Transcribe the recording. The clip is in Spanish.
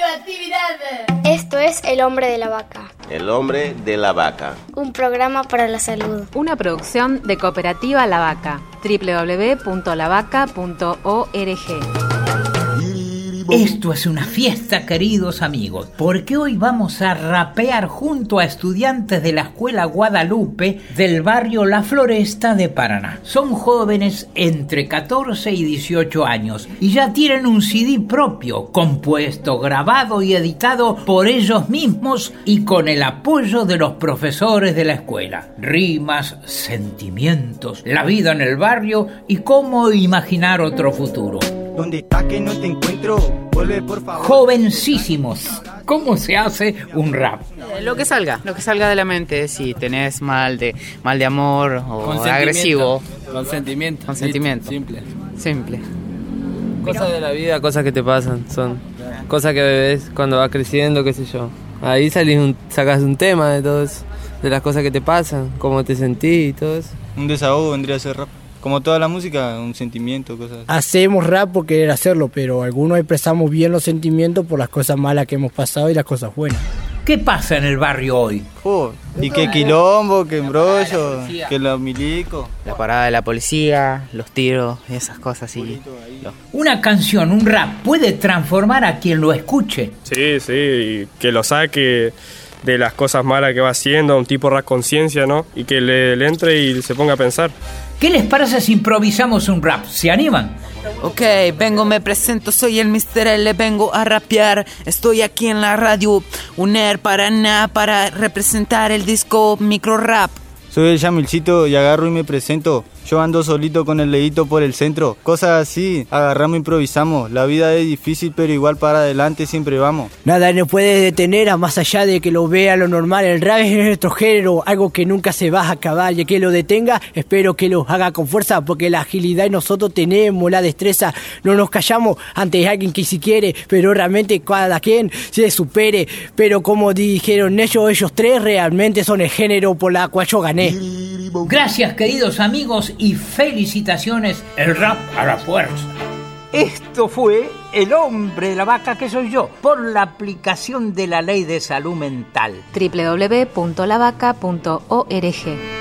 Radioactividad. Esto es El Hombre de la Vaca. El hombre de la vaca. Un programa para la salud. Una producción de Cooperativa La Vaca. www.lavaca.org. Esto es una fiesta, queridos amigos, porque hoy vamos a rapear junto a estudiantes de la Escuela Guadalupe del barrio La Floresta de Paraná. Son jóvenes entre 14 y 18 años y ya tienen un CD propio, compuesto, grabado y editado por ellos mismos y con el apoyo de los profesores de la escuela. Rimas, sentimientos, la vida en el barrio y cómo imaginar otro futuro. ¿Dónde está que no te encuentro? Vuelve por favor. Jovencísimos, ¿cómo se hace un rap? Eh, Lo que salga, lo que salga de la mente, si tenés mal de mal de amor o agresivo, Con sentimiento. Con sentimiento. Simple. simple. Cosas de la vida, cosas que te pasan. Son cosas que ves cuando vas creciendo, qué sé yo. Ahí salís un, sacas un tema de todo eso, de las cosas que te pasan, cómo te sentís y todo eso. Un desahogo vendría a ser rap. Como toda la música, un sentimiento, cosas así. Hacemos rap por querer hacerlo, pero algunos expresamos bien los sentimientos por las cosas malas que hemos pasado y las cosas buenas. ¿Qué pasa en el barrio hoy? Jo, y qué quilombo, qué embrollo, que los milicos. La parada de la policía, los tiros, esas cosas así. Lo- Una canción, un rap, puede transformar a quien lo escuche. Sí, sí, y que lo saque de las cosas malas que va haciendo, un tipo rap conciencia, ¿no? Y que le, le entre y se ponga a pensar. ¿Qué les parece si improvisamos un rap? ¿Se animan? Ok, vengo, me presento, soy el Mr. L, vengo a rapear. Estoy aquí en la radio UNER Paraná para representar el disco Micro Rap. Soy el Yamilcito y agarro y me presento. Yo ando solito con el leíto por el centro. Cosas así, agarramos, improvisamos. La vida es difícil, pero igual para adelante siempre vamos. Nada nos puede detener a más allá de que lo vea lo normal. El rap es nuestro género, algo que nunca se va a acabar. Y que lo detenga, espero que lo haga con fuerza, porque la agilidad y nosotros tenemos la destreza. No nos callamos ante alguien que si quiere, pero realmente cada quien se supere. Pero como dijeron ellos, ellos tres realmente son el género por la cual yo gané. Gracias queridos amigos y felicitaciones, el rap a la fuerza. Esto fue El hombre de la vaca que soy yo, por la aplicación de la ley de salud mental. www.lavaca.org.